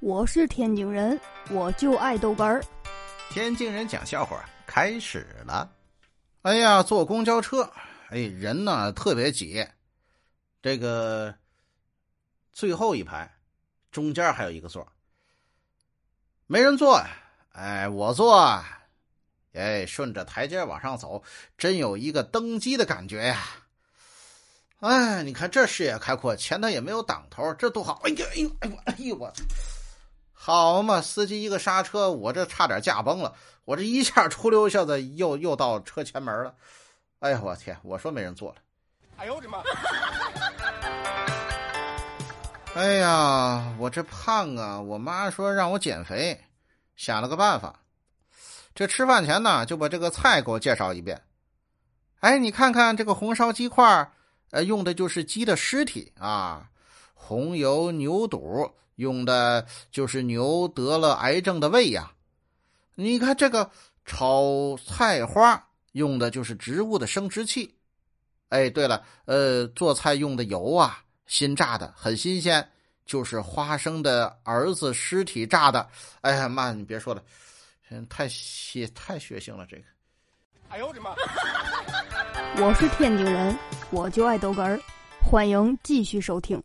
我是天津人，我就爱豆干儿。天津人讲笑话开始了。哎呀，坐公交车，哎，人呢特别挤。这个最后一排，中间还有一个座，没人坐。哎，我坐。哎，顺着台阶往上走，真有一个登机的感觉呀。哎，你看这视野开阔，前头也没有挡头，这多好！哎呀，哎呦，哎呦，哎呦，我操！好嘛，司机一个刹车，我这差点驾崩了，我这一下出溜一下子，又又到车前门了。哎呀，我天！我说没人坐了。哎呦我的妈！哎呀，我这胖啊！我妈说让我减肥，想了个办法，这吃饭前呢就把这个菜给我介绍一遍。哎，你看看这个红烧鸡块。呃，用的就是鸡的尸体啊，红油牛肚用的就是牛得了癌症的胃呀。你看这个炒菜花用的就是植物的生殖器。哎，对了，呃，做菜用的油啊，新榨的，很新鲜，就是花生的儿子尸体榨的。哎呀妈，你别说了，太血太血腥了这个。哎呦我的妈！我是天津人。我就爱豆干儿，欢迎继续收听。